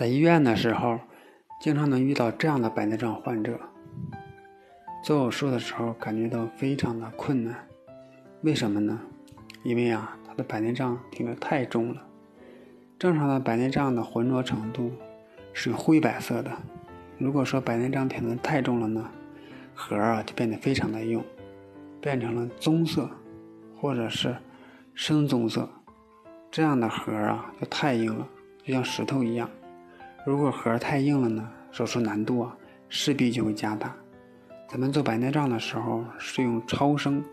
在医院的时候，经常能遇到这样的白内障患者。做手术的时候，感觉到非常的困难。为什么呢？因为啊，他的白内障挺得太重了。正常的白内障的浑浊程度是灰白色的。如果说白内障挺得太重了呢，核啊就变得非常的硬，变成了棕色，或者是深棕色。这样的核啊就太硬了，就像石头一样。如果核太硬了呢，手术难度啊势必就会加大。咱们做白内障的时候是用超声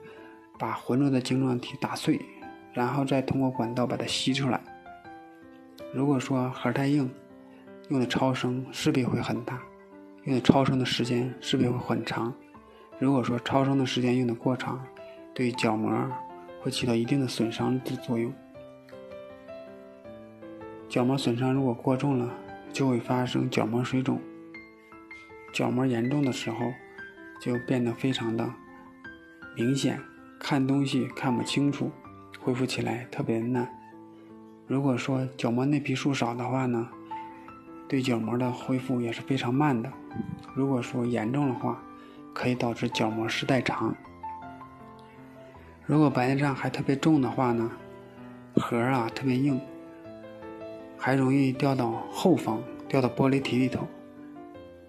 把浑浊的晶状体打碎，然后再通过管道把它吸出来。如果说核太硬，用的超声势必会很大，用的超声的时间势必会很长。如果说超声的时间用的过长，对角膜会起到一定的损伤的作用。角膜损伤如果过重了，就会发生角膜水肿，角膜严重的时候，就变得非常的明显，看东西看不清楚，恢复起来特别难。如果说角膜内皮数少的话呢，对角膜的恢复也是非常慢的。如果说严重的话，可以导致角膜时代长。如果白内障还特别重的话呢，核啊特别硬。还容易掉到后方，掉到玻璃体里头，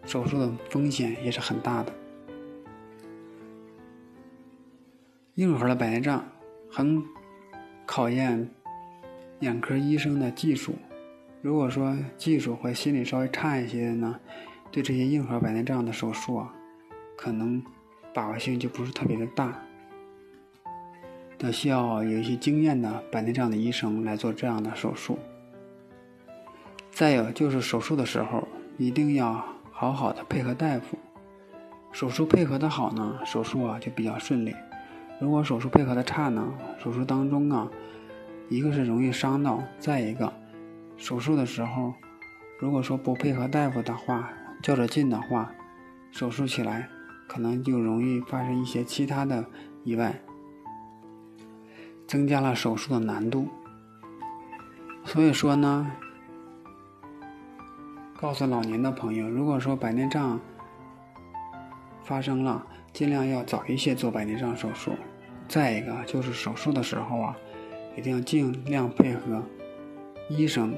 手术的风险也是很大的。硬核的白内障很考验眼科医生的技术。如果说技术和心理稍微差一些的呢，对这些硬核白内障的手术啊，可能把握性就不是特别的大，得需要有一些经验的白内障的医生来做这样的手术。再有就是手术的时候，一定要好好的配合大夫。手术配合的好呢，手术啊就比较顺利；如果手术配合的差呢，手术当中啊，一个是容易伤到，再一个，手术的时候，如果说不配合大夫的话，较着劲的话，手术起来可能就容易发生一些其他的意外，增加了手术的难度。所以说呢。告诉老年的朋友，如果说白内障发生了，尽量要早一些做白内障手术。再一个就是手术的时候啊，一定要尽量配合医生。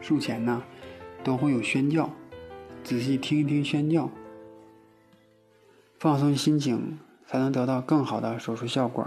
术前呢，都会有宣教，仔细听一听宣教，放松心情，才能得到更好的手术效果。